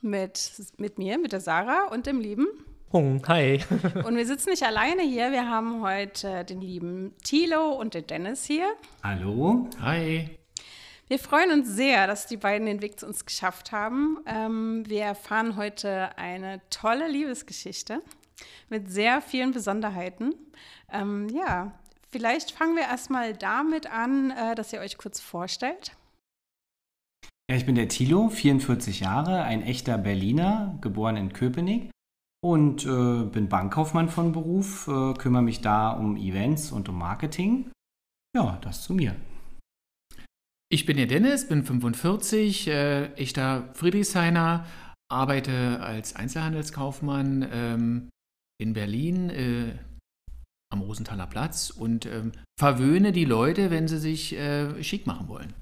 mit, mit mir, mit der Sarah und dem lieben Hung, hi. und wir sitzen nicht alleine hier, wir haben heute den lieben Thilo und den Dennis hier. Hallo. Hi. Wir freuen uns sehr, dass die beiden den Weg zu uns geschafft haben. Ähm, wir erfahren heute eine tolle Liebesgeschichte mit sehr vielen Besonderheiten. Ähm, ja, vielleicht fangen wir erstmal damit an, äh, dass ihr euch kurz vorstellt. Ich bin der Thilo, 44 Jahre, ein echter Berliner, geboren in Köpenick und äh, bin Bankkaufmann von Beruf, äh, kümmere mich da um Events und um Marketing. Ja, das zu mir. Ich bin der Dennis, bin 45, äh, echter Friedrichshainer, arbeite als Einzelhandelskaufmann ähm, in Berlin äh, am Rosenthaler Platz und ähm, verwöhne die Leute, wenn sie sich äh, schick machen wollen.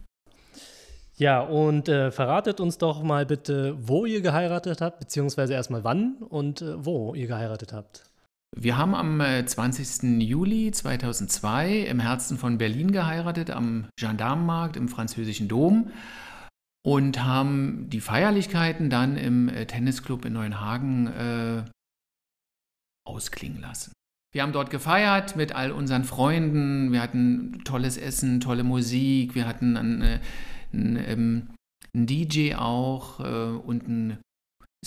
Ja, und äh, verratet uns doch mal bitte, wo ihr geheiratet habt, beziehungsweise erstmal wann und äh, wo ihr geheiratet habt. Wir haben am 20. Äh, Juli 2002 im Herzen von Berlin geheiratet, am Gendarmenmarkt im französischen Dom und haben die Feierlichkeiten dann im äh, Tennisclub in Neuenhagen äh, ausklingen lassen. Wir haben dort gefeiert mit all unseren Freunden. Wir hatten tolles Essen, tolle Musik. Wir hatten eine ein, ähm, ein DJ auch äh, und ein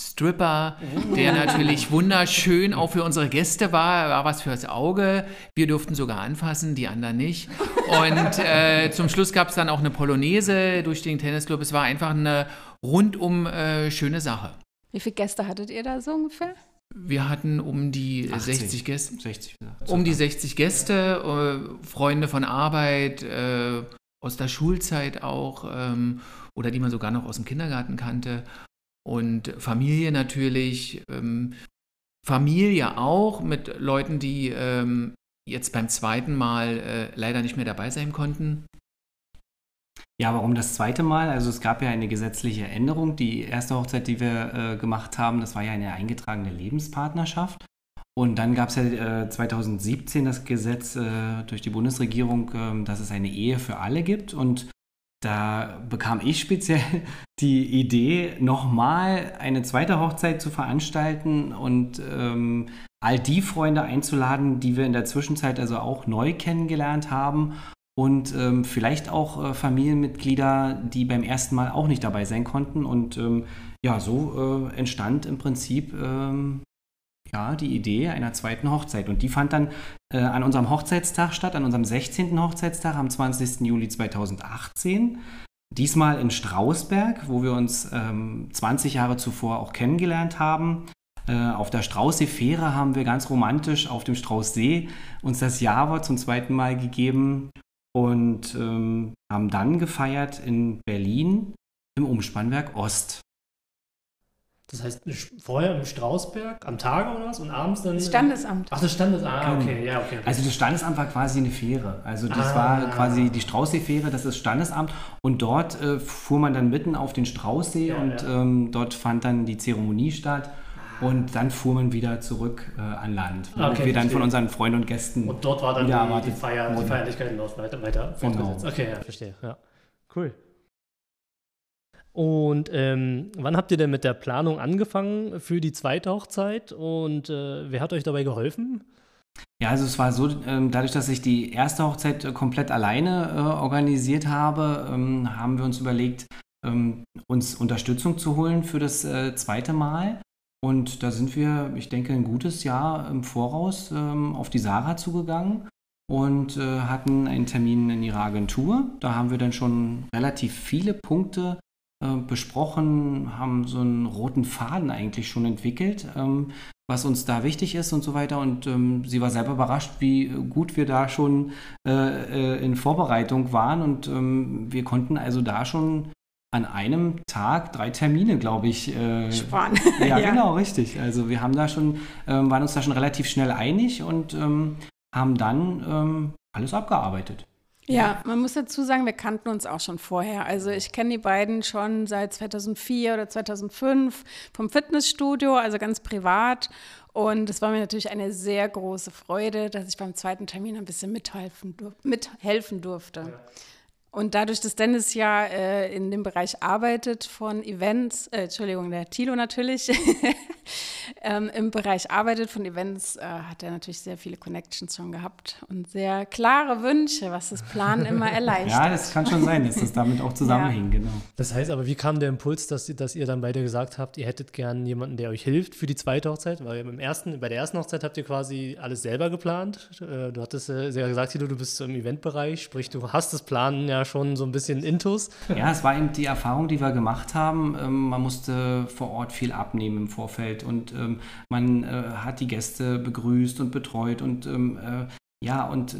Stripper, der natürlich wunderschön auch für unsere Gäste war, war was fürs Auge. Wir durften sogar anfassen, die anderen nicht. Und äh, zum Schluss gab es dann auch eine Polonaise durch den Tennisclub. Es war einfach eine rundum äh, schöne Sache. Wie viele Gäste hattet ihr da so ungefähr? Wir hatten um die 80. 60 Gäste. 60, ja. Um die 60 Gäste, äh, Freunde von Arbeit, äh, aus der Schulzeit auch ähm, oder die man sogar noch aus dem Kindergarten kannte. Und Familie natürlich, ähm, Familie auch mit Leuten, die ähm, jetzt beim zweiten Mal äh, leider nicht mehr dabei sein konnten. Ja, warum das zweite Mal? Also es gab ja eine gesetzliche Änderung. Die erste Hochzeit, die wir äh, gemacht haben, das war ja eine eingetragene Lebenspartnerschaft. Und dann gab es ja äh, 2017 das Gesetz äh, durch die Bundesregierung, äh, dass es eine Ehe für alle gibt. Und da bekam ich speziell die Idee, nochmal eine zweite Hochzeit zu veranstalten und ähm, all die Freunde einzuladen, die wir in der Zwischenzeit also auch neu kennengelernt haben und ähm, vielleicht auch äh, Familienmitglieder, die beim ersten Mal auch nicht dabei sein konnten. Und ähm, ja, so äh, entstand im Prinzip ähm, ja, die Idee einer zweiten Hochzeit. Und die fand dann äh, an unserem Hochzeitstag statt, an unserem 16. Hochzeitstag am 20. Juli 2018. Diesmal in Strausberg, wo wir uns ähm, 20 Jahre zuvor auch kennengelernt haben. Äh, auf der Straußsee-Fähre haben wir ganz romantisch auf dem Straußsee uns das Java zum zweiten Mal gegeben und ähm, haben dann gefeiert in Berlin im Umspannwerk Ost. Das heißt, vorher im Strausberg am Tage oder was und abends dann. Das Standesamt. Ach, das Standesamt. Ah, Genau. okay, ja, okay. okay. Also das Standesamt war quasi eine Fähre. Also das Ah. war quasi die Straußsee-Fähre, das ist Standesamt. Und dort äh, fuhr man dann mitten auf den Straußsee Ja, und ja. Ähm, dort fand dann die Zeremonie statt. Und dann fuhr man wieder zurück äh, an Land, wo Okay, wir dann verstehe. von unseren Freunden und Gästen und dort war dann die, die, Feier, die. Feierlichkeiten dort weiter, weiter Genau. fortgesetzt. Okay, ja, verstehe. Ja. Cool. Und ähm, wann habt ihr denn mit der Planung angefangen für die zweite Hochzeit und äh, wer hat euch dabei geholfen? Ja, also es war so, ähm, dadurch, dass ich die erste Hochzeit äh, komplett alleine äh, organisiert habe, ähm, haben wir uns überlegt, ähm, uns Unterstützung zu holen für das äh, zweite Mal. Und da sind wir, ich denke, ein gutes Jahr im Voraus auf die Sarah zugegangen und hatten einen Termin in ihrer Agentur. Da haben wir dann schon relativ viele Punkte äh, besprochen, haben so einen roten Faden eigentlich schon entwickelt, ähm, was uns da wichtig ist und so weiter. Und ähm, sie war selber überrascht, wie gut wir da schon äh, äh, in Vorbereitung waren. Und ähm, wir konnten also da schon an einem Tag drei Termine, glaube ich. Äh, Sparen. Ja, ja, genau, richtig. Also wir haben da schon, ähm, waren uns da schon relativ schnell einig und ähm, haben dann ähm, alles abgearbeitet. Ja, man muss dazu sagen, wir kannten uns auch schon vorher. Also ich kenne die beiden schon seit 2004 oder 2005 vom Fitnessstudio, also ganz privat. Und es war mir natürlich eine sehr große Freude, dass ich beim zweiten Termin ein bisschen mithelfen, mithelfen durfte. Ja. Und dadurch, dass Dennis ja äh, in dem Bereich arbeitet von Events, äh, Entschuldigung, der Tilo natürlich, ähm, im Bereich arbeitet von Events, äh, hat er natürlich sehr viele Connections schon gehabt und sehr klare Wünsche, was das Planen immer erleichtert. ja, das kann schon sein, dass das damit auch zusammenhängt, ja. genau. Das heißt aber, wie kam der Impuls, dass, dass ihr dann beide gesagt habt, ihr hättet gern jemanden, der euch hilft für die zweite Hochzeit? Weil im ersten, bei der ersten Hochzeit habt ihr quasi alles selber geplant. Äh, du hattest äh, sehr gesagt, Tilo, du bist im Eventbereich, sprich, du hast das Planen ja schon so ein bisschen Intus. Ja, es war eben die Erfahrung, die wir gemacht haben. Ähm, man musste vor Ort viel abnehmen im Vorfeld und ähm, man äh, hat die Gäste begrüßt und betreut und ähm, äh, ja, und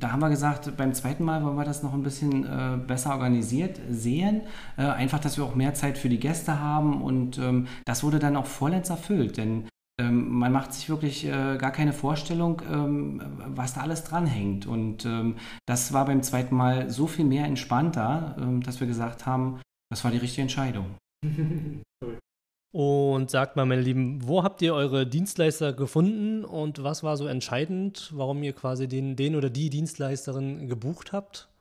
da haben wir gesagt, beim zweiten Mal wollen wir das noch ein bisschen äh, besser organisiert sehen. Äh, einfach, dass wir auch mehr Zeit für die Gäste haben. Und ähm, das wurde dann auch vollends erfüllt. Denn ähm, man macht sich wirklich äh, gar keine Vorstellung, ähm, was da alles dranhängt. Und ähm, das war beim zweiten Mal so viel mehr entspannter, ähm, dass wir gesagt haben, das war die richtige Entscheidung. Und sagt mal, meine Lieben, wo habt ihr eure Dienstleister gefunden und was war so entscheidend, warum ihr quasi den, den oder die Dienstleisterin gebucht habt?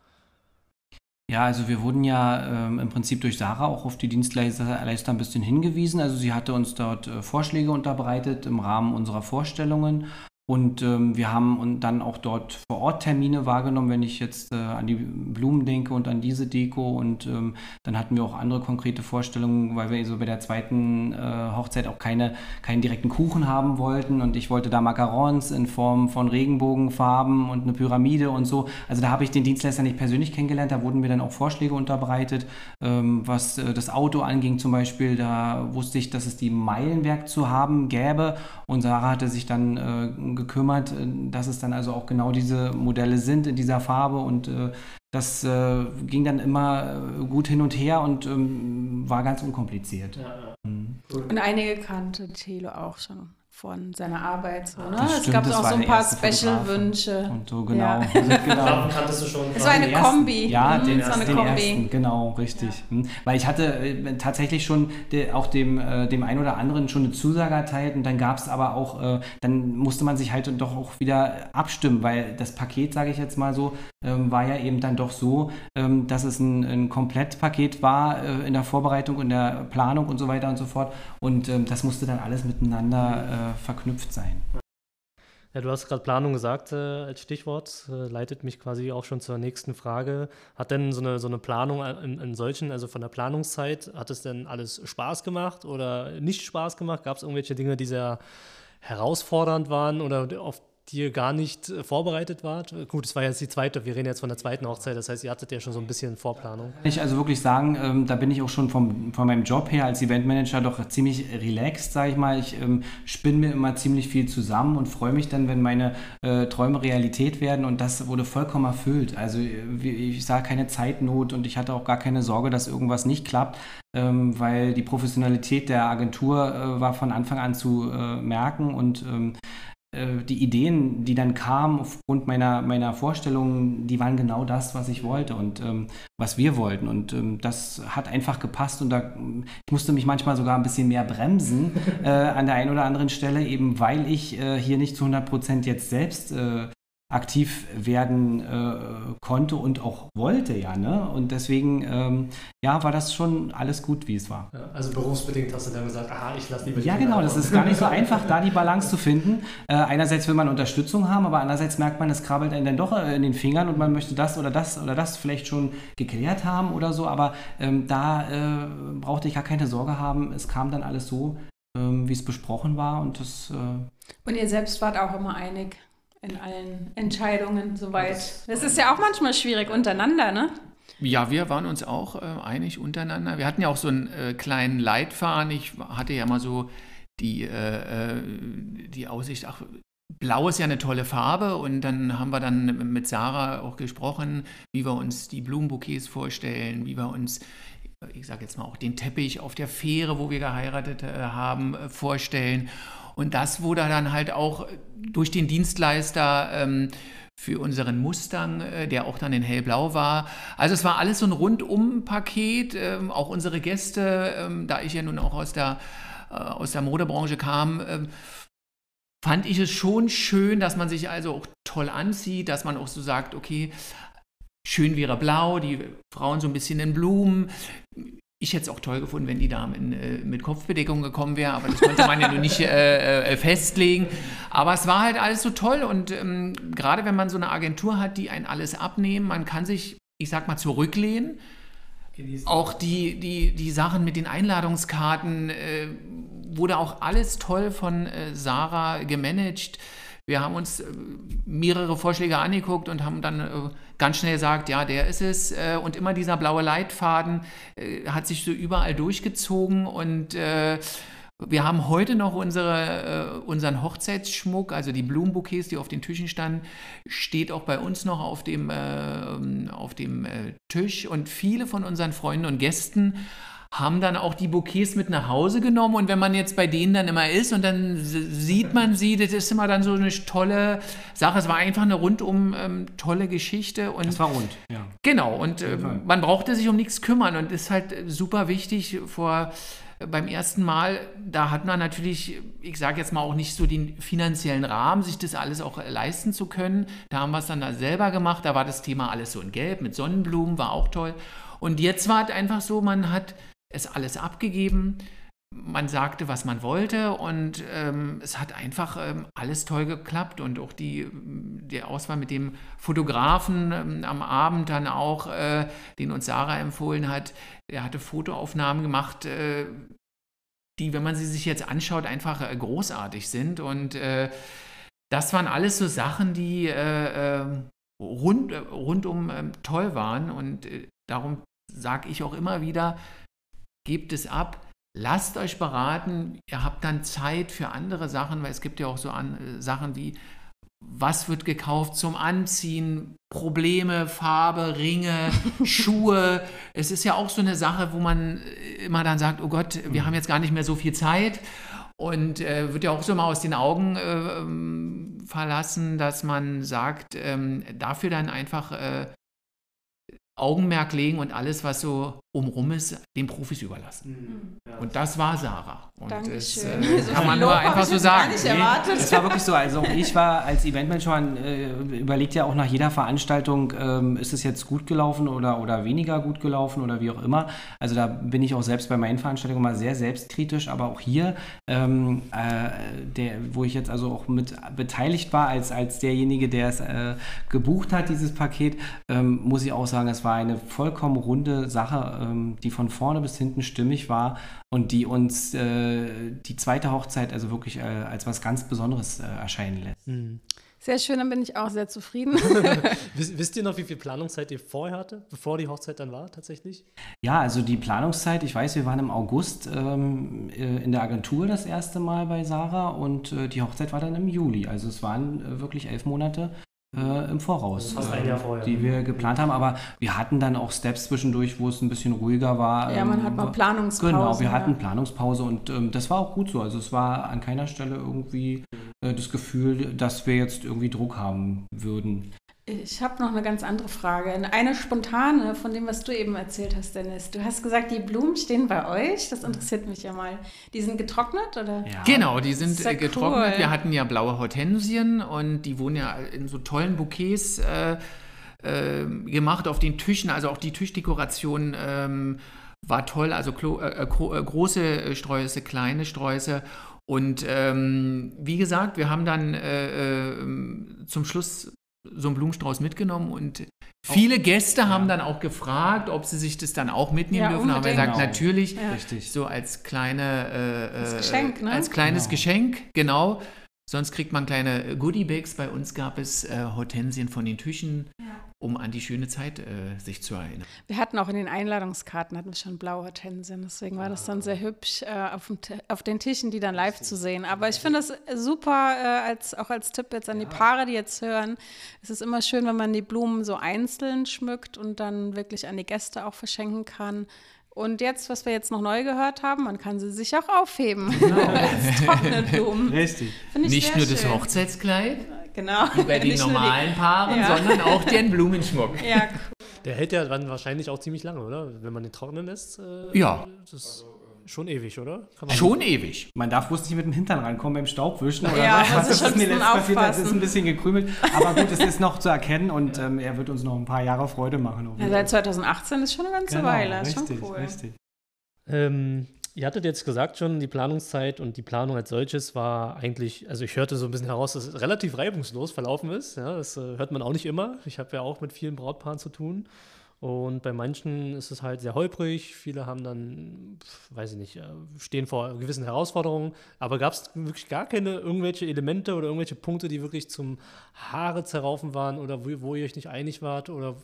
Ja, also wir wurden ja ähm, im Prinzip durch Sarah auch auf die Dienstleister ein bisschen hingewiesen. Also sie hatte uns dort äh, Vorschläge unterbreitet im Rahmen unserer Vorstellungen und ähm, wir haben dann auch dort vor Ort Termine wahrgenommen, wenn ich jetzt äh, an die Blumen denke und an diese Deko. Und ähm, dann hatten wir auch andere konkrete Vorstellungen, weil wir so bei der zweiten äh, Hochzeit auch keine, keinen direkten Kuchen haben wollten. Und ich wollte da Macarons in Form von Regenbogenfarben und eine Pyramide und so. Also da habe ich den Dienstleister nicht persönlich kennengelernt. Da wurden mir dann auch Vorschläge unterbreitet, ähm, was äh, das Auto anging zum Beispiel. Da wusste ich, dass es die Meilenwerk zu haben gäbe. Und Sarah hatte sich dann äh, gekümmert, äh, dass es dann also auch genau diese Modelle sind in dieser Farbe und äh, das äh, ging dann immer gut hin und her und ähm, war ganz unkompliziert. Ja, ja. Mhm. Und einige kannte Thelo auch schon von seiner Arbeit. So, ne? Es gab auch so ein paar Special-Wünsche. Und so, genau. Ja. Genau. kanntest du schon. Es war eine Kombi. Ja, mhm, den, so eine den Kombi. Ersten, genau, richtig. Ja. Mhm. Weil ich hatte äh, tatsächlich schon de, auch dem, äh, dem einen oder anderen schon eine Zusage erteilt und dann gab es aber auch, äh, dann musste man sich halt doch auch wieder abstimmen, weil das Paket, sage ich jetzt mal so, ähm, war ja eben dann doch so, ähm, dass es ein, ein Komplettpaket war äh, in der Vorbereitung, in der Planung und so weiter und so fort. Und ähm, das musste dann alles miteinander verknüpft sein. Ja, du hast gerade Planung gesagt äh, als Stichwort, äh, leitet mich quasi auch schon zur nächsten Frage. Hat denn so eine, so eine Planung in, in, solchen, also von der Planungszeit, hat es denn alles Spaß gemacht oder nicht Spaß gemacht? Gab es irgendwelche Dinge, die sehr herausfordernd waren oder auf die gar nicht äh, vorbereitet wart? Gut, es war jetzt die zweite, wir reden jetzt von der zweiten Hochzeit, das heißt, ihr hattet ja schon so ein bisschen Vorplanung. Kann ich also wirklich sagen, ähm, da bin ich auch schon vom, von meinem Job her als Eventmanager doch ziemlich relaxed, sage ich mal. Ich ähm, spinne mir immer ziemlich viel zusammen und freue mich dann, wenn meine äh, Träume Realität werden und das wurde vollkommen erfüllt. Also äh, ich sah keine Zeitnot und ich hatte auch gar keine Sorge, dass irgendwas nicht klappt. Ähm, weil die Professionalität der Agentur äh, war von Anfang an zu äh, merken und ähm, äh, die Ideen, die dann kamen aufgrund meiner, meiner Vorstellungen, die waren genau das, was ich wollte und ähm, was wir wollten. Und ähm, das hat einfach gepasst und da, ich musste mich manchmal sogar ein bisschen mehr bremsen äh, an der einen oder anderen Stelle, eben weil ich äh, hier nicht zu 100 Prozent jetzt selbst äh, aktiv werden äh, konnte und auch wollte, ja. Ne? Und deswegen, ähm, ja, war das schon alles gut, wie es war. Ja, also berufsbedingt hast du dann gesagt, aha, ich lasse lieber die Ja, genau, das ist gar nicht so einfach, da die Balance zu finden. Äh, einerseits will man Unterstützung haben, aber andererseits merkt man, es krabbelt einen dann doch äh, in den Fingern und man möchte das oder das oder das vielleicht schon geklärt haben oder so, aber ähm, da äh, brauchte ich gar keine Sorge haben. Es kam dann alles so, ähm, wie es besprochen war und das. Äh und ihr selbst wart auch immer einig in allen Entscheidungen soweit. Das ist ja auch manchmal schwierig untereinander, ne? Ja, wir waren uns auch äh, einig untereinander. Wir hatten ja auch so einen äh, kleinen Leitfaden. Ich hatte ja mal so die, äh, äh, die Aussicht, ach, Blau ist ja eine tolle Farbe und dann haben wir dann mit Sarah auch gesprochen, wie wir uns die Blumenbouquets vorstellen, wie wir uns ich sage jetzt mal auch den Teppich auf der Fähre, wo wir geheiratet äh, haben, äh, vorstellen. Und das wurde dann halt auch durch den Dienstleister ähm, für unseren Mustang, äh, der auch dann in hellblau war. Also es war alles so ein Rundum-Paket. Ähm, auch unsere Gäste, ähm, da ich ja nun auch aus der, äh, aus der Modebranche kam, ähm, fand ich es schon schön, dass man sich also auch toll anzieht, dass man auch so sagt, okay, schön wäre blau, die Frauen so ein bisschen in Blumen. Ich hätte es auch toll gefunden, wenn die Dame in, äh, mit Kopfbedeckung gekommen wäre, aber das konnte man ja nur nicht äh, äh, festlegen. Aber es war halt alles so toll und ähm, gerade wenn man so eine Agentur hat, die einen alles abnehmen, man kann sich, ich sag mal, zurücklehnen. Genießen. Auch die, die, die Sachen mit den Einladungskarten äh, wurde auch alles toll von äh, Sarah gemanagt. Wir haben uns äh, mehrere Vorschläge angeguckt und haben dann äh, ganz schnell gesagt, ja, der ist es. Äh, und immer dieser blaue Leitfaden hat sich so überall durchgezogen und wir haben heute noch unsere, unseren Hochzeitsschmuck, also die Blumenbouquets, die auf den Tischen standen, steht auch bei uns noch auf dem, auf dem Tisch. Und viele von unseren Freunden und Gästen haben dann auch die Bouquets mit nach Hause genommen und wenn man jetzt bei denen dann immer ist und dann sieht man sie, das ist immer dann so eine tolle Sache. Es war einfach eine rundum ähm, tolle Geschichte. Und das war rund, ja. Genau, und äh, man brauchte sich um nichts kümmern und ist halt super wichtig vor äh, beim ersten Mal, da hat man natürlich, ich sage jetzt mal auch nicht so den finanziellen Rahmen, sich das alles auch leisten zu können. Da haben wir es dann da selber gemacht. Da war das Thema alles so in Gelb mit Sonnenblumen, war auch toll. Und jetzt war es einfach so, man hat es alles abgegeben. Man sagte, was man wollte und ähm, es hat einfach ähm, alles toll geklappt und auch die, die Auswahl mit dem Fotografen ähm, am Abend dann auch, äh, den uns Sarah empfohlen hat, er hatte Fotoaufnahmen gemacht, äh, die, wenn man sie sich jetzt anschaut, einfach äh, großartig sind und äh, das waren alles so Sachen, die äh, ähm, rund, rundum ähm, toll waren und äh, darum sage ich auch immer wieder, gebt es ab, lasst euch beraten, ihr habt dann Zeit für andere Sachen, weil es gibt ja auch so an, äh, Sachen wie, was wird gekauft zum Anziehen, Probleme, Farbe, Ringe, Schuhe. Es ist ja auch so eine Sache, wo man äh, immer dann sagt, oh Gott, wir mhm. haben jetzt gar nicht mehr so viel Zeit. Und äh, wird ja auch so mal aus den Augen äh, verlassen, dass man sagt, ähm, dafür dann einfach äh, Augenmerk legen und alles, was so umrum ist, den Profis überlassen. Mhm. Und das war Sarah. Und Dankeschön. das äh, kann man nur einfach so sagen. Nee, das war wirklich so. Also ich war als Eventmanager, äh, überlegt ja auch nach jeder Veranstaltung, ähm, ist es jetzt gut gelaufen oder, oder weniger gut gelaufen oder wie auch immer. Also da bin ich auch selbst bei meinen Veranstaltungen mal sehr selbstkritisch, aber auch hier, ähm, äh, der, wo ich jetzt also auch mit beteiligt war als, als derjenige, der es äh, gebucht hat, dieses Paket, ähm, muss ich auch sagen, es war eine vollkommen runde Sache, ähm, die von vorne bis hinten stimmig war und die uns äh, die zweite Hochzeit also wirklich äh, als was ganz Besonderes äh, erscheinen lässt. Mhm. Sehr schön, dann bin ich auch sehr zufrieden. Wisst ihr noch, wie viel Planungszeit ihr vorher hatte, bevor die Hochzeit dann war tatsächlich? Ja, also die Planungszeit, ich weiß, wir waren im August ähm, äh, in der Agentur das erste Mal bei Sarah und äh, die Hochzeit war dann im Juli. Also es waren äh, wirklich elf Monate, äh, im Voraus, Fast ein Jahr vorher. die wir geplant haben. Aber wir hatten dann auch Steps zwischendurch, wo es ein bisschen ruhiger war. Ja, man ähm, hat mal Planungspause. Genau, wir ja. hatten Planungspause und ähm, das war auch gut so. Also es war an keiner Stelle irgendwie äh, das Gefühl, dass wir jetzt irgendwie Druck haben würden. Ich habe noch eine ganz andere Frage. Eine spontane von dem, was du eben erzählt hast, Dennis. Du hast gesagt, die Blumen stehen bei euch. Das interessiert mich ja mal. Die sind getrocknet, oder? Ja. Genau, die sind ja getrocknet. Cool. Wir hatten ja blaue Hortensien und die wurden ja in so tollen Bouquets äh, äh, gemacht auf den Tischen. Also auch die Tischdekoration ähm, war toll. Also äh, äh, äh, große Sträuße, kleine Sträuße. Und ähm, wie gesagt, wir haben dann äh, zum Schluss so einen Blumenstrauß mitgenommen und viele Gäste haben ja. dann auch gefragt, ob sie sich das dann auch mitnehmen ja, dürfen. Aber er sagt genau. natürlich, ja. so als kleine äh, äh Geschenk, ne? als kleines genau. Geschenk, genau. Sonst kriegt man kleine Goodiebags. Bei uns gab es äh, Hortensien von den Tüchen, ja. um an die schöne Zeit äh, sich zu erinnern. Wir hatten auch in den Einladungskarten hatten wir schon blaue Hortensien. Deswegen war das dann sehr hübsch, äh, auf, dem, auf, den Tischen die dann live zu sehen. Aber ich finde das super, äh, als, auch als Tipp jetzt an die Paare, die jetzt hören. Es ist immer schön, wenn man die Blumen so einzeln schmückt und dann wirklich an die Gäste auch verschenken kann Und jetzt, was wir jetzt noch neu gehört haben, man kann sie sich auch aufheben genau. als trockene Blumen. Richtig. Nicht nur das Hochzeitskleid, genau. wie bei den normalen die, Paaren, ja. sondern auch den Blumenschmuck. Ja, cool. Der hält ja dann wahrscheinlich auch ziemlich lange, oder? Wenn man den trocknen lässt. Äh, ja. Das Schon ewig, oder? Schon ewig. Man darf bloß nicht mit dem Hintern rankommen beim Staubwischen oder ja, was. Das, das ist mir letztes passiert, das ist ein bisschen gekrümelt. Aber gut, es ist noch zu erkennen und ähm, er wird uns noch ein paar Jahre Freude machen. Ja, seit 2018 ist schon eine ganze genau, Weile. Richtig, schon cool. richtig. Ähm, ihr hattet jetzt gesagt schon, die Planungszeit und die Planung als solches war eigentlich, also ich hörte so ein bisschen heraus, dass es relativ reibungslos verlaufen ist. Ja, das äh, hört man auch nicht immer. Ich habe ja auch mit vielen Brautpaaren zu tun. Und bei manchen ist es halt sehr holprig. Viele haben dann, weiß ich nicht, äh, stehen vor gewissen Herausforderungen. Aber gab es wirklich gar keine irgendwelche Elemente oder irgendwelche Punkte, die wirklich zum Haare zerraufen waren oder wo, wo ihr euch nicht einig wart oder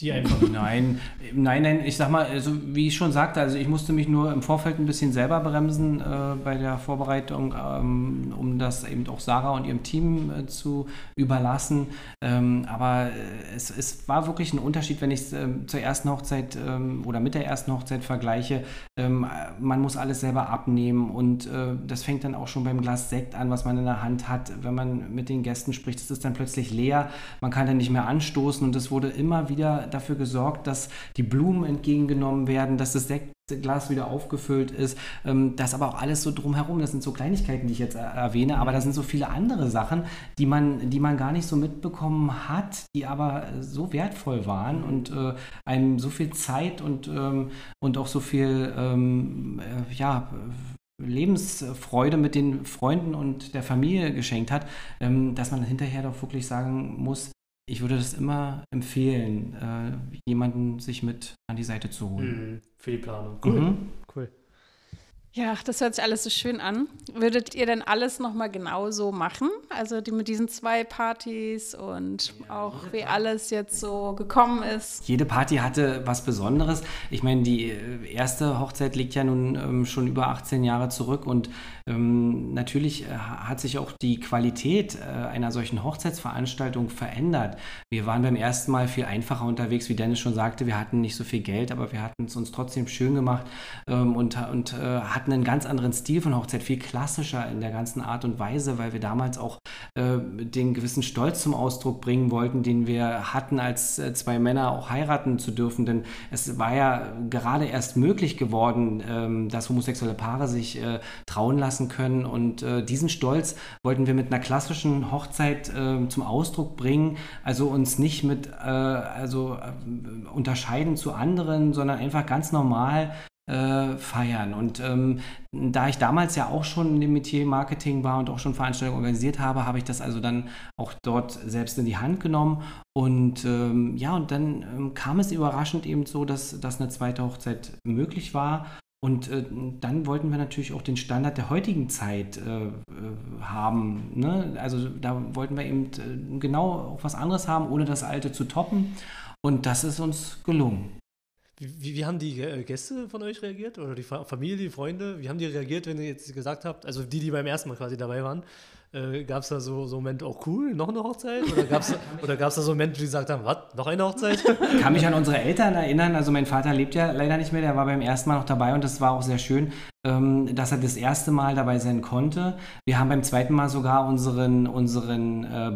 die einfach. Nein, nein, nein, ich sag mal, also wie ich schon sagte, also ich musste mich nur im Vorfeld ein bisschen selber bremsen äh, bei der Vorbereitung, ähm, um das eben auch Sarah und ihrem Team äh, zu überlassen. Ähm, aber äh, es, es war wirklich ein Unterschied, wenn ich es ähm, zur ersten Hochzeit ähm, oder mit der ersten Hochzeit vergleiche. Ähm, man muss alles selber abnehmen und äh, das fängt dann auch schon beim Glas Sekt an, was man in der Hand hat. Wenn man mit den Gästen spricht, ist es dann plötzlich leer. Man kann dann nicht mehr anstoßen und es wurde immer wieder dafür gesorgt, dass die Blumen entgegengenommen werden, dass das Sektglas wieder aufgefüllt ist. Ähm, das aber auch alles so drumherum. Das sind so Kleinigkeiten, die ich jetzt erwähne, aber da sind so viele andere Sachen, die man, die man gar nicht so mitbekommen hat, die aber so wertvoll waren und äh, einem so viel Zeit und, ähm, und auch so viel, ähm, äh, ja, Lebensfreude mit den Freunden und der Familie geschenkt hat, ähm, dass man hinterher doch wirklich sagen muss, ich würde das immer empfehlen, äh, jemanden sich mit an die Seite zu holen. Mhm. Für die Planung. Cool. Mhm. Ja, das hört sich alles so schön an. Würdet ihr denn alles nochmal genauso machen? Also die mit diesen zwei Partys und ja, auch wie alles jetzt so gekommen ist? Jede Party hatte was Besonderes. Ich meine, die äh, erste Hochzeit liegt ja nun ähm, schon über 18 Jahre zurück und ähm, natürlich äh, hat sich auch die Qualität äh, einer solchen Hochzeitsveranstaltung verändert. Wir waren beim ersten Mal viel einfacher unterwegs, wie Dennis schon sagte. Wir hatten nicht so viel Geld, aber wir hatten es uns trotzdem schön gemacht ähm, und, und äh, hatten hatten einen ganz anderen Stil von Hochzeit, viel klassischer in der ganzen Art und Weise, weil wir damals auch äh, den gewissen Stolz zum Ausdruck bringen wollten, den wir hatten, als äh, zwei Männer auch heiraten zu dürfen. Denn es war ja gerade erst möglich geworden, ähm, dass homosexuelle Paare sich äh, trauen lassen können. Und äh, diesen Stolz wollten wir mit einer klassischen Hochzeit ähm, zum Ausdruck bringen. Also uns nicht mit äh, also äh, unterscheiden zu anderen, sondern einfach ganz normal äh, feiern. Und ähm, da ich damals ja auch schon dem Metier Marketing war und auch schon Veranstaltungen organisiert habe, habe ich das also dann auch dort selbst in die Hand genommen. Und ähm, ja, und dann ähm, kam es überraschend eben so, dass, dass eine zweite Hochzeit möglich war. Und äh, dann wollten wir natürlich auch den Standard der heutigen Zeit äh, äh haben. Ne? Also da wollten wir eben äh, genau auch was anderes haben, ohne das alte zu toppen. Und das ist uns gelungen. Wie, wie, haben die äh, Gäste von euch reagiert? Oder die Familie, die Freunde? Wie haben die reagiert, wenn ihr jetzt gesagt habt, also die, die beim ersten Mal quasi dabei waren, äh, gab es da so, so Moment, auch oh cool, noch eine Hochzeit? Oder gab es oder gab's da so Momente, die gesagt haben, was, noch eine Hochzeit? Ich kann mich an unsere Eltern erinnern. Also mein Vater lebt ja leider nicht mehr, der war beim ersten Mal noch dabei und das war auch sehr schön, ähm, dass er das erste Mal dabei sein konnte. Wir haben beim zweiten Mal sogar unseren, unseren äh,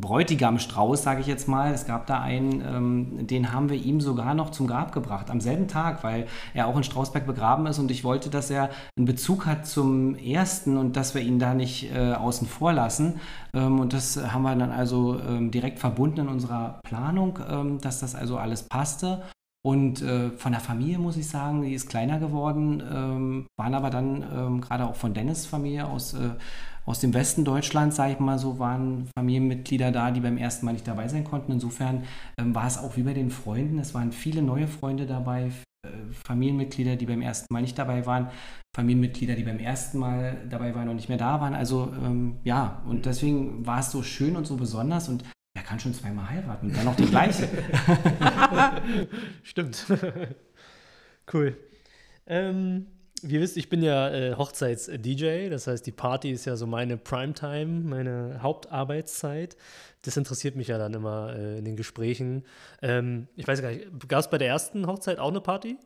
Bräutigam Strauß, sage ich jetzt mal, es gab da einen, ähm, den haben wir ihm sogar noch zum Grab gebracht, am selben Tag, weil er auch in Strausberg begraben ist und ich wollte, dass er einen Bezug hat zum ersten und dass wir ihn da nicht äh, außen vor vorlassen. Ähm, und das haben wir dann also ähm, direkt verbunden in unserer Planung, ähm, dass das also alles passte. Und äh, von der Familie muss ich sagen, die ist kleiner geworden, ähm, waren aber dann ähm, gerade auch von Dennis Familie aus, äh, aus dem Westen Deutschlands, sage ich mal so, waren Familienmitglieder da, die beim ersten Mal nicht dabei sein konnten. Insofern ähm, war es auch wie bei den Freunden. Es waren viele neue Freunde dabei, äh, Familienmitglieder, die beim ersten Mal nicht dabei waren, Familienmitglieder, die beim ersten Mal dabei waren und nicht mehr da waren. Also ähm, ja, und deswegen war es so schön und so besonders und wer kann schon zweimal heiraten dann noch die gleiche. Stimmt. cool. Ähm, wie ihr wisst, ich bin ja äh, Hochzeits-DJ, das heißt, die Party ist ja so meine Primetime, meine Hauptarbeitszeit. Das interessiert mich ja dann immer äh, in den Gesprächen. Ähm, ich weiß gar nicht, gab es bei der ersten Hochzeit auch eine Party?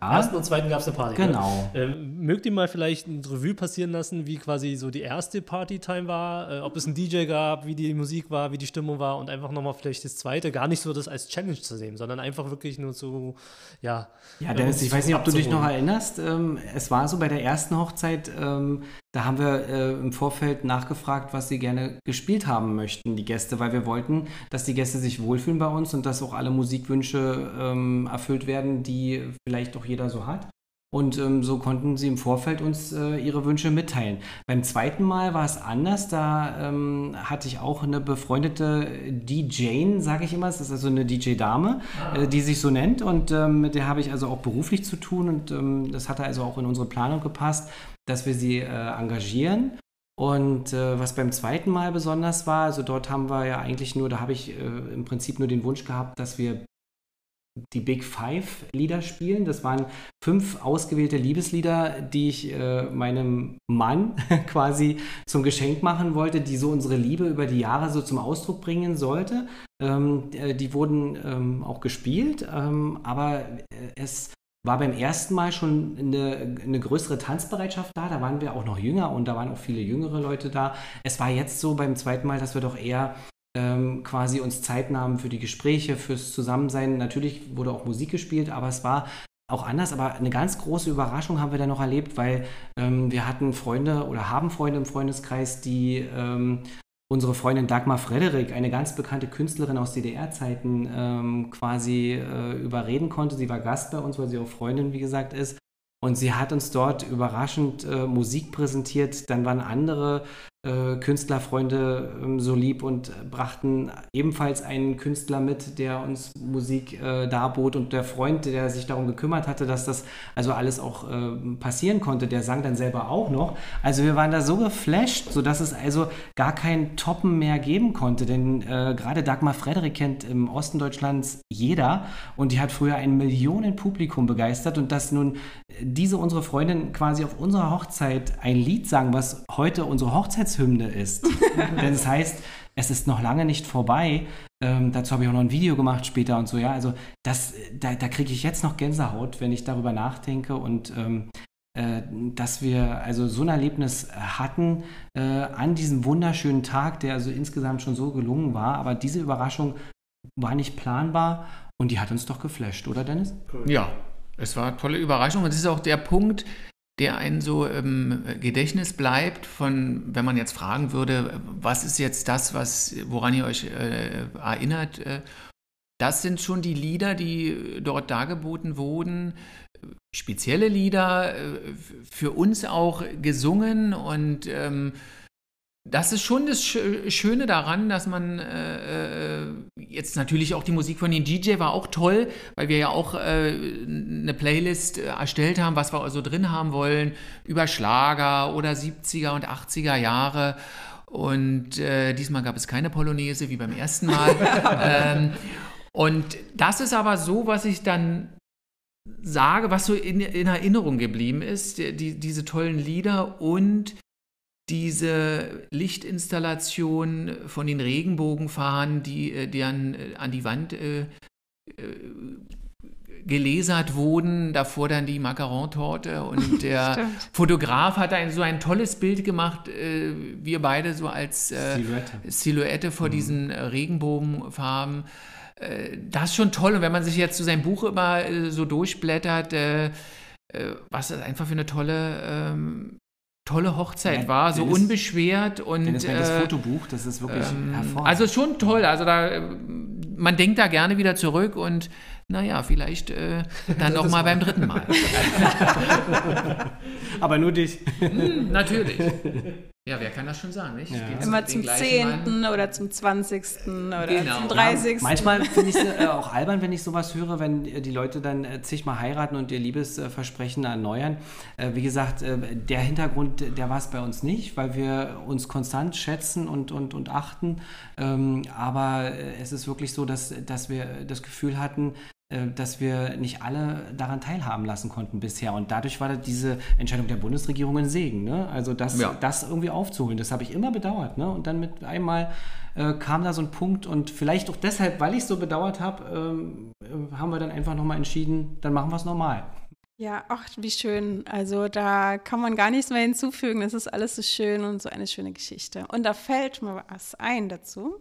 Ja. Ersten und zweiten gab es eine Party. Ne? Genau. Ne? Ähm, mögt ihr mal vielleicht ein Revue passieren lassen, wie quasi so die erste Partytime war? Äh, ob es einen DJ gab, wie die Musik war, wie die Stimmung war und einfach nochmal vielleicht das zweite. Gar nicht so das als Challenge zu sehen, sondern einfach wirklich nur so, ja. Ja, Dennis, ich weiß nicht, ob du dich noch erinnerst. Ähm, es war so bei der ersten Hochzeit, ähm, da haben wir äh, im Vorfeld nachgefragt, was sie gerne gespielt haben möchten, die Gäste, weil wir wollten, dass die Gäste sich wohlfühlen bei uns und dass auch alle Musikwünsche ähm, erfüllt werden, die vielleicht auch jeder so hat. Und ähm, so konnten sie im Vorfeld uns äh, ihre Wünsche mitteilen. Beim zweiten Mal war es anders. Da ähm, hatte ich auch eine befreundete DJ, sage ich immer. Das ist also eine DJ-Dame, äh, die sich so nennt. Und ähm, mit der habe ich also auch beruflich zu tun. Und ähm, das hatte also auch in unsere Planung gepasst, dass wir sie äh, engagieren. Und äh, was beim zweiten Mal besonders war, also dort haben wir ja eigentlich nur, da habe ich äh, im Prinzip nur den Wunsch gehabt, dass wir die Big Five Lieder spielen. Das waren fünf ausgewählte Liebeslieder, die ich äh, meinem Mann quasi zum Geschenk machen wollte, die so unsere Liebe über die Jahre so zum Ausdruck bringen sollte. Ähm, äh, die wurden ähm, auch gespielt, ähm, aber äh, es war beim ersten Mal schon eine, eine, größere Tanzbereitschaft da. Da waren wir auch noch jünger und da waren auch viele jüngere Leute da. Es war jetzt so beim zweiten Mal, dass wir doch eher ähm, quasi uns Zeit nahmen für die Gespräche, fürs Zusammensein. Natürlich wurde auch Musik gespielt, aber es war auch anders. Aber eine ganz große Überraschung haben wir dann noch erlebt, weil ähm, wir hatten Freunde oder haben Freunde im Freundeskreis, die ähm, unsere Freundin Dagmar Frederik, eine ganz bekannte Künstlerin aus DDR-Zeiten, ähm, quasi äh, überreden konnte. Sie war Gast bei uns, weil sie auch Freundin, wie gesagt, ist. Und sie hat uns dort überraschend äh, Musik präsentiert. Dann waren andere Künstlerfreunde ähm, so lieb und brachten ebenfalls einen Künstler mit, der uns Musik äh, darbot und der Freund, der sich darum gekümmert hatte, dass das also alles auch äh, passieren konnte, der sang dann selber auch noch. Also wir waren da so geflasht, sodass es also gar kein Toppen mehr geben konnte, denn äh, gerade Dagmar Frederik kennt im Osten Deutschlands jeder und die hat früher ein Millionenpublikum begeistert und dass nun diese unsere Freundin quasi auf unserer Hochzeit ein Lied sang, was heute unsere Hochzeit Hochzeitshymne ist. Denn das heißt, es ist noch lange nicht vorbei. Ähm, dazu habe ich auch noch ein Video gemacht später und so, ja. Also das, da, da kriege ich jetzt noch Gänsehaut, wenn ich darüber nachdenke und ähm, äh, dass wir also so ein Erlebnis hatten äh, an diesem wunderschönen Tag, der also insgesamt schon so gelungen war. Aber diese Überraschung war nicht planbar und die hat uns doch geflasht, oder Dennis? Ja, es war eine tolle Überraschung. Und es ist auch der Punkt, der einen so im Gedächtnis bleibt, von, wenn man jetzt fragen würde, was ist jetzt das, was, woran ihr euch äh, erinnert? Äh, das sind schon die Lieder, die dort dargeboten wurden. Spezielle Lieder, äh, für uns auch gesungen und ähm, das ist schon das Schöne daran, dass man äh, äh, jetzt natürlich auch die Musik von den DJ war auch toll, weil wir ja auch äh, eine Playlist äh, erstellt haben, was wir also drin haben wollen, über Schlager oder 70er und 80er Jahre. Und äh, diesmal gab es keine Polonaise wie beim ersten Mal. ähm, und das ist aber so, was ich dann sage, was so in, in Erinnerung geblieben ist, die, diese tollen Lieder und diese Lichtinstallation von den Regenbogenfahnen, die, äh, die an, äh, an die Wand äh, äh, gelesert wurden, davor dann die Macaron-Torte und der Fotograf hat ein, so ein tolles Bild gemacht, äh, wir beide so als äh, Silhouette. Silhouette vor mhm. diesen Regenbogenfarben. das ist schon toll und wenn man sich jetzt so sein Buch immer so durchblättert, was das einfach für eine tolle ähm, tolle Hochzeit ja, war, so unbeschwert und Dennis, äh, das Fotobuch, das ist wirklich ähm, hervorragend. Also schon toll, also da man denkt da gerne wieder zurück und naja, vielleicht äh, dann noch mal beim dritten Mal. Aber nur dich. Hm, natürlich. Ja, wer kann das schon sagen, nicht? Ja. Immer zum 10. oder zum 20. oder genau. zum 30. Ja, manchmal finde ich es äh, auch albern, wenn ich sowas höre, wenn äh, die Leute dann äh, zigmal heiraten und ihr Liebesversprechen erneuern. Äh, wie gesagt, äh, der Hintergrund, der war es bei uns nicht, weil wir uns konstant schätzen und, und, und achten. Ähm, aber äh, es ist wirklich so, dass, dass wir das Gefühl hatten, dass wir nicht alle daran teilhaben lassen konnten bisher. Und dadurch war diese Entscheidung der Bundesregierung ein Segen. Ne? Also das, ja. das irgendwie aufzuholen, das habe ich immer bedauert. Ne? Und dann mit einmal äh, kam da so ein Punkt und vielleicht auch deshalb, weil ich es so bedauert habe, ähm, äh, haben wir dann einfach nochmal entschieden, dann machen wir es normal. Ja, ach, wie schön. Also da kann man gar nichts mehr hinzufügen. Das ist alles so schön und so eine schöne Geschichte. Und da fällt mir was ein dazu.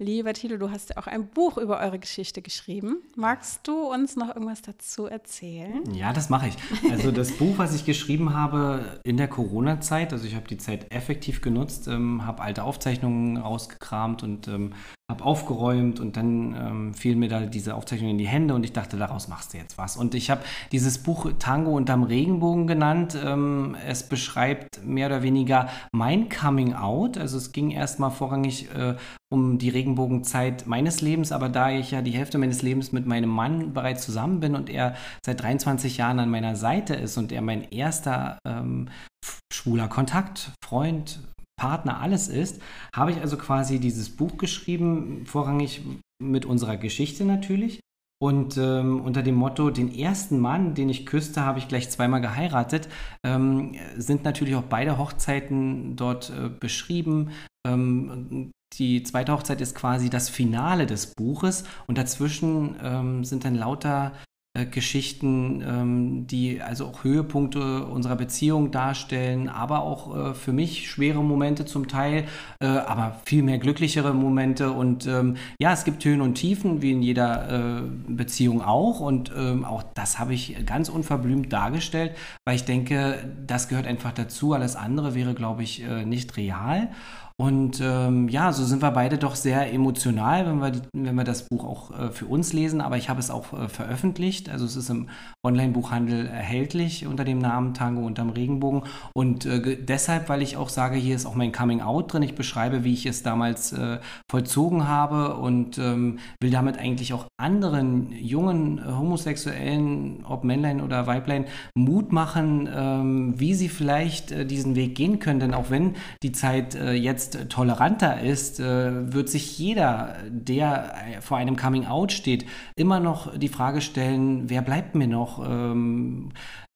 Lieber Tilo, du hast ja auch ein Buch über eure Geschichte geschrieben. Magst du uns noch irgendwas dazu erzählen? Ja, das mache ich. Also das Buch, was ich geschrieben habe in der Corona-Zeit, also ich habe die Zeit effektiv genutzt, ähm, habe alte Aufzeichnungen rausgekramt und ähm, habe aufgeräumt und dann ähm, fiel mir da diese Aufzeichnung in die Hände und ich dachte, daraus machst du jetzt was. Und ich habe dieses Buch Tango unterm Regenbogen genannt. Ähm, es beschreibt mehr oder weniger mein Coming Out. Also es ging erstmal vorrangig äh, um die Regenbogenzeit meines Lebens, aber da ich ja die Hälfte meines Lebens mit meinem Mann bereits zusammen bin und er seit 23 Jahren an meiner Seite ist und er mein erster ähm, schwuler Kontakt, Freund, Partner alles ist, habe ich also quasi dieses Buch geschrieben, vorrangig mit unserer Geschichte natürlich. Und ähm, unter dem Motto, den ersten Mann, den ich küsste, habe ich gleich zweimal geheiratet, ähm, sind natürlich auch beide Hochzeiten dort äh, beschrieben. Ähm, die zweite Hochzeit ist quasi das Finale des Buches und dazwischen ähm, sind dann lauter äh, Geschichten, ähm, die also auch Höhepunkte unserer Beziehung darstellen, aber auch äh, für mich schwere Momente zum Teil, äh, aber viel mehr glücklichere Momente. Und ähm, ja, es gibt Höhen und Tiefen, wie in jeder äh, Beziehung auch. Und ähm, auch das habe ich ganz unverblümt dargestellt, weil ich denke, das gehört einfach dazu. Alles andere wäre, glaube ich, äh, nicht real. Und ähm, ja, so sind wir beide doch sehr emotional, wenn wir, wenn wir das Buch auch äh, für uns lesen. Aber ich habe es auch äh, veröffentlicht. Also es ist im Online-Buchhandel erhältlich unter dem Namen Tango unterm Regenbogen. Und äh, deshalb, weil ich auch sage, hier ist auch mein Coming Out drin. Ich beschreibe, wie ich es damals äh, vollzogen habe und ähm, will damit eigentlich auch anderen jungen äh, Homosexuellen, ob Männlein oder Weiblein, Mut machen, ähm, wie sie vielleicht äh, diesen Weg gehen können. Denn auch wenn die Zeit jetzt jetzt toleranter ist, äh, wird sich jeder, der vor einem Coming Out steht, immer noch die Frage stellen, wer bleibt mir noch? Ähm,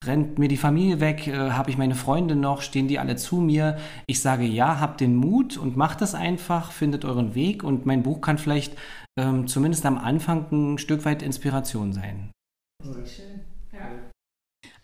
rennt mir die Familie weg? Äh, Habe ich meine Freunde noch? Stehen die alle zu mir? Ich sage ja, habt den Mut und macht es einfach, findet euren Weg und mein Buch kann vielleicht ähm, zumindest am Anfang ein Stück weit Inspiration sein. Sehr schön.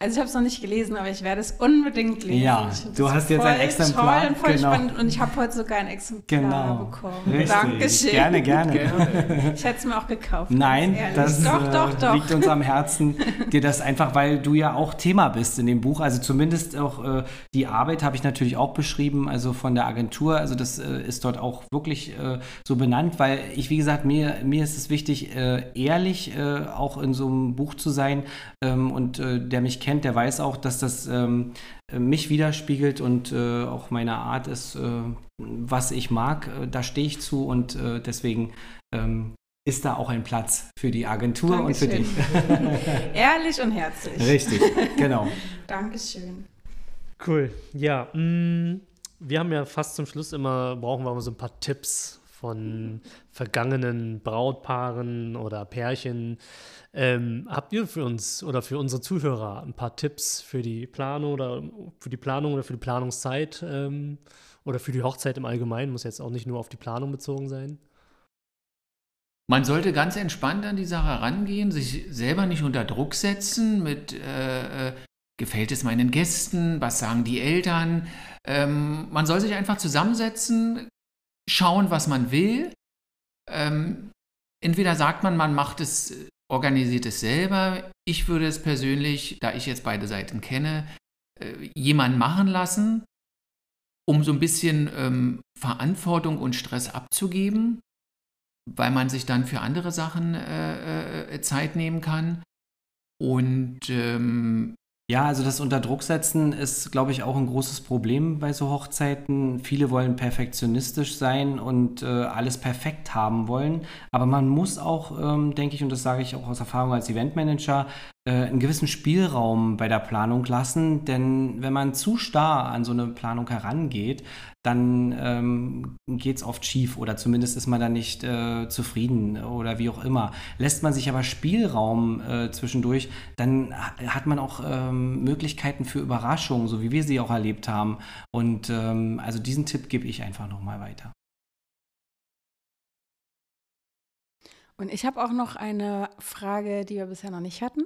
Also ich habe es noch nicht gelesen, aber ich werde es unbedingt lesen. Ja, du hast jetzt ein Exemplar. Toll und voll genau. spannend und ich habe heute sogar ein Exemplar genau. bekommen. Richtig. Dankeschön. Gerne, gerne. gerne. Ich hätte es mir auch gekauft. Nein, das doch, äh, doch, doch. liegt uns am Herzen. dir das einfach, weil du ja auch Thema bist in dem Buch. Also zumindest auch äh, die Arbeit habe ich natürlich auch beschrieben, also von der Agentur. Also das äh, ist dort auch wirklich äh, so benannt, weil ich, wie gesagt, mir, mir ist es wichtig, äh, ehrlich äh, auch in so einem Buch zu sein ähm, und der mich kennt kennt, der weiß auch, dass das ähm, mich widerspiegelt und äh, auch meine Art ist, äh, was ich mag. Äh, da stehe ich zu und äh, deswegen ähm, ist da auch ein Platz für die Agentur Dankeschön. und für dich. Ehrlich und herzlich. Richtig, genau. Dankeschön. Cool. Ja, mh, mm, wir haben ja fast zum Schluss immer, brauchen wir mal so ein paar Tipps von vergangenen Brautpaaren oder Pärchen. Ähm, habt ihr für uns oder für unsere Zuhörer ein paar Tipps für die Planung oder für die Planung oder für die Planungszeit ähm, oder für die Hochzeit im Allgemeinen? Muss jetzt auch nicht nur auf die Planung bezogen sein. Man sollte ganz entspannt an die Sache rangehen, sich selber nicht unter Druck setzen mit äh, äh gefällt es meinen Gästen, was sagen die Eltern. Ähm, man soll sich einfach zusammensetzen, schauen, was man will. Ähm, entweder sagt man, man macht es, organisiert es selber. Ich würde es persönlich, da ich jetzt beide Seiten kenne, äh, jemanden machen lassen, um so ein bisschen ähm, Verantwortung und Stress abzugeben, weil man sich dann für andere Sachen äh, äh, Zeit nehmen kann. Und ähm, ja, also das Unterdrucksetzen ist, glaube ich, auch ein großes Problem bei so Hochzeiten. Viele wollen perfektionistisch sein und äh, alles perfekt haben wollen. Aber man muss auch, ähm, denke ich, und das sage ich auch aus Erfahrung als Eventmanager, einen gewissen Spielraum bei der Planung lassen. Denn wenn man zu starr an so eine Planung herangeht, dann ähm, geht es oft schief oder zumindest ist man dann nicht äh, zufrieden oder wie auch immer. Lässt man sich aber Spielraum äh, zwischendurch, dann hat man auch ähm, Möglichkeiten für Überraschungen, so wie wir sie auch erlebt haben. Und ähm, also diesen Tipp gebe ich einfach nochmal weiter. Und ich habe auch noch eine Frage, die wir bisher noch nicht hatten.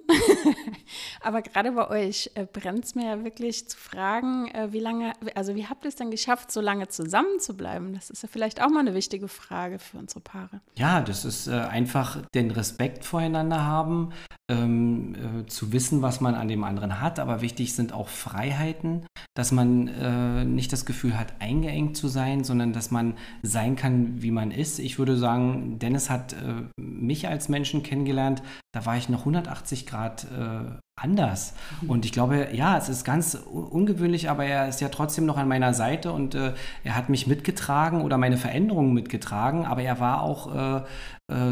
Aber gerade bei euch äh, brennt es mir ja wirklich zu fragen, äh, wie lange, also wie habt ihr es denn geschafft, so lange zusammen zu bleiben? Das ist ja vielleicht auch mal eine wichtige Frage für unsere Paare. Ja, das ist äh, einfach den Respekt voreinander haben, ähm, äh, zu wissen, was man an dem anderen hat. Aber wichtig sind auch Freiheiten, dass man nicht das Gefühl hat, eingeengt zu sein, sondern dass man sein kann, wie man ist. Ich würde sagen, Dennis hat mich als Menschen kennengelernt, da war ich noch 180 Grad äh, anders. Mhm. Und ich glaube, ja, es ist ganz ungewöhnlich, aber er ist ja trotzdem noch an meiner Seite und äh, er hat mich mitgetragen oder meine Veränderungen mitgetragen, aber er war auch, äh,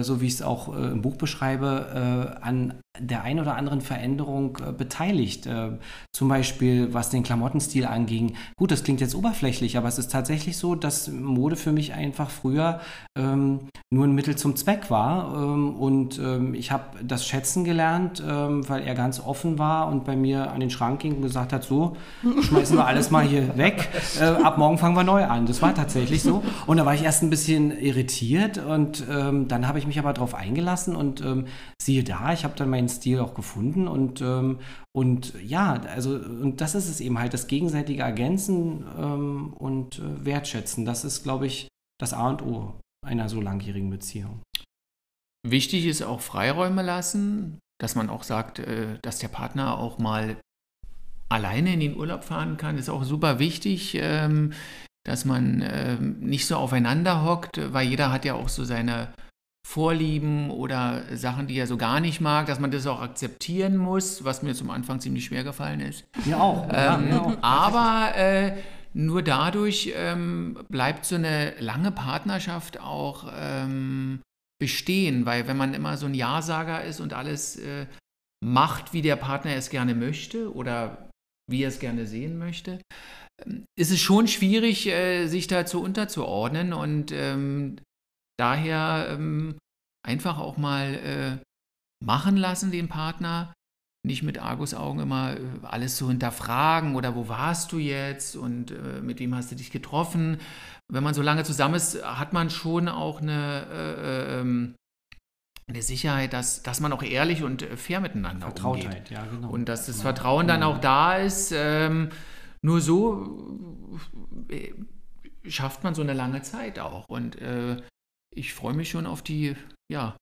so wie ich es auch äh, im Buch beschreibe, äh, an der einen oder anderen Veränderung beteiligt. zum Beispiel, was den Klamottenstil anging. Gut, das klingt jetzt oberflächlich, aber es ist tatsächlich so, dass Mode für mich einfach früher ähm, nur ein Mittel zum Zweck war. Ähm, und ähm, ich habe das schätzen gelernt, weil er ganz offen war und bei mir an den Schrank ging und gesagt hat, so, schmeißen wir alles mal hier weg, äh, ab morgen fangen wir neu an. Das war tatsächlich so. Und da war ich erst ein bisschen irritiert und dann habe ich mich aber darauf eingelassen und ähm, siehe da, ich habe dann meinen Stil auch gefunden und, ähm, und ja, also und das ist es eben halt, das gegenseitige Ergänzen ähm, und äh, Wertschätzen. Das ist, glaube ich, das A und O einer so langjährigen Beziehung. Wichtig ist auch Freiräume lassen, dass man auch sagt, äh, dass der Partner auch mal alleine in den Urlaub fahren kann, ist auch super wichtig, ähm, dass man ähm, nicht so aufeinander hockt, weil jeder hat ja auch so seine Vorlieben oder Sachen, die er so gar nicht mag, dass man das auch akzeptieren muss, was mir zum Anfang ziemlich schwer gefallen ist. Mir auch. Ähm, ja, auch. Aber äh, nur dadurch ähm, bleibt so eine lange Partnerschaft auch ähm, bestehen, weil wenn man immer so ein Ja-Sager ist und alles äh, macht, wie der Partner es gerne möchte oder wie er es gerne sehen möchte, ähm, ist es schon schwierig, äh, sich dazu unterzuordnen und ähm, daher ähm, einfach auch mal äh, machen lassen, den Partner, nicht mit Argusaugen immer äh, alles zu hinterfragen oder wo warst du jetzt und äh, mit wem hast du dich getroffen. Wenn man so lange zusammen ist, hat man schon auch eine, äh, äh ähm, eine Sicherheit, dass, dass man auch ehrlich und äh, fair miteinander Vertrautheit, umgeht. ja, genau. Und dass das genau. Vertrauen dann auch da ist. Ähm, nur so äh, schafft man so eine lange Zeit auch. Und ich freue mich schon auf die, ja,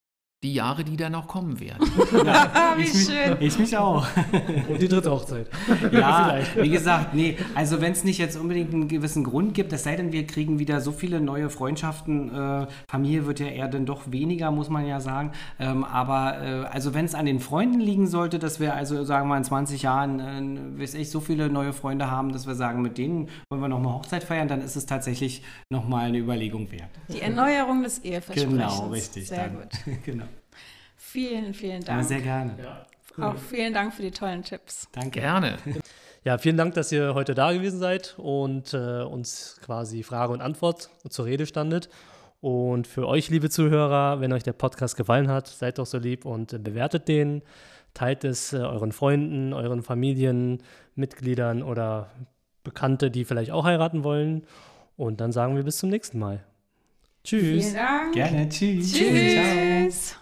die Jahre, die da noch kommen werden. Ja, wie ich schön. Mich, ich mich auch. Und die dritte Hochzeit. Ja, wie gesagt, nee, also wenn es nicht jetzt unbedingt einen gewissen Grund gibt, es sei denn, wir kriegen wieder so viele neue Freundschaften, äh, Familie wird ja eher dann doch weniger, muss man ja sagen. Ähm, aber äh, also wenn es an den Freunden liegen sollte, dass wir also sagen wir in 20 Jahren, äh, weiß ich, so viele neue Freunde haben, dass wir sagen, mit denen wollen wir nochmal Hochzeit feiern, dann ist es tatsächlich nochmal eine Überlegung wert. Die Erneuerung des Eheversprechens. Genau, richtig. Sehr dann. gut. genau. Vielen, vielen Dank. Ja, sehr gerne. Ja, cool. Auch vielen Dank für die tollen Tipps. Danke. Gerne. Ja, vielen Dank, dass ihr heute da gewesen seid und äh, uns quasi Frage und Antwort zur Rede standet. Und für euch, liebe Zuhörer, wenn euch der Podcast gefallen hat, seid doch so lieb und äh, bewertet den. Teilt es äh, euren Freunden, euren Familienmitgliedern oder Bekannte, die vielleicht auch heiraten wollen. Und dann sagen wir bis zum nächsten Mal. Tschüss. Vielen Dank. Gerne. Tschüss. Tschüss. Tschüss.